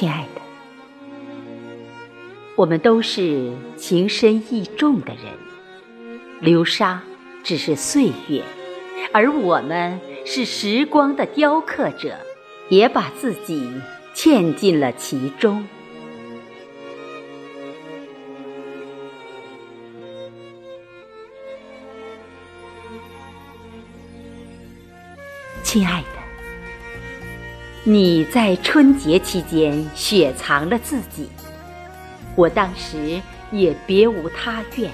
亲爱的，我们都是情深意重的人，流沙只是岁月，而我们是时光的雕刻者，也把自己嵌进了其中。亲爱的。你在春节期间雪藏了自己，我当时也别无他愿，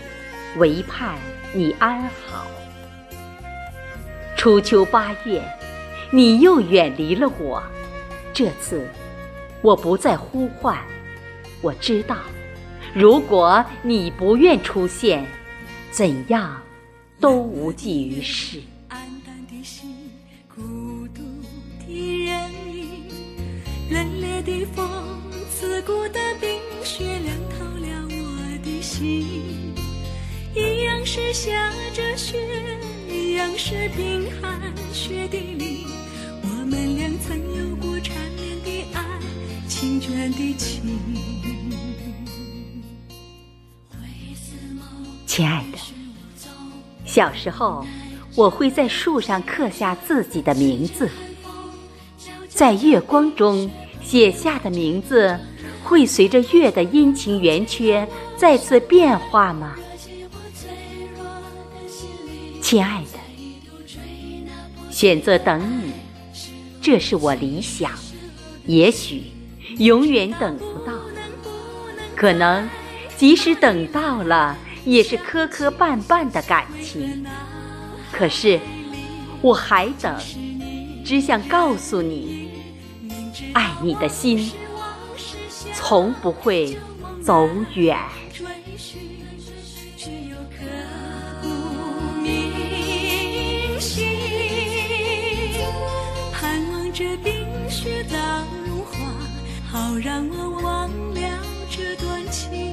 唯盼你安好。初秋八月，你又远离了我，这次我不再呼唤。我知道，如果你不愿出现，怎样都无济于事。的风，刺骨的冰雪，凉透了我的心。一样是下着雪，一样是冰寒雪地里，我们俩曾有过缠绵的爱，情卷的情。亲爱的，小时候我会在树上刻下自己的名字。在月光中写下的名字，会随着月的阴晴圆缺再次变化吗？亲爱的，选择等你，这是我理想，也许永远等不到，可能即使等到了，也是磕磕绊绊的感情。可是我还等，只想告诉你。爱你的心，从不会走远。盼望着冰雪早融化，好让我忘了这段情，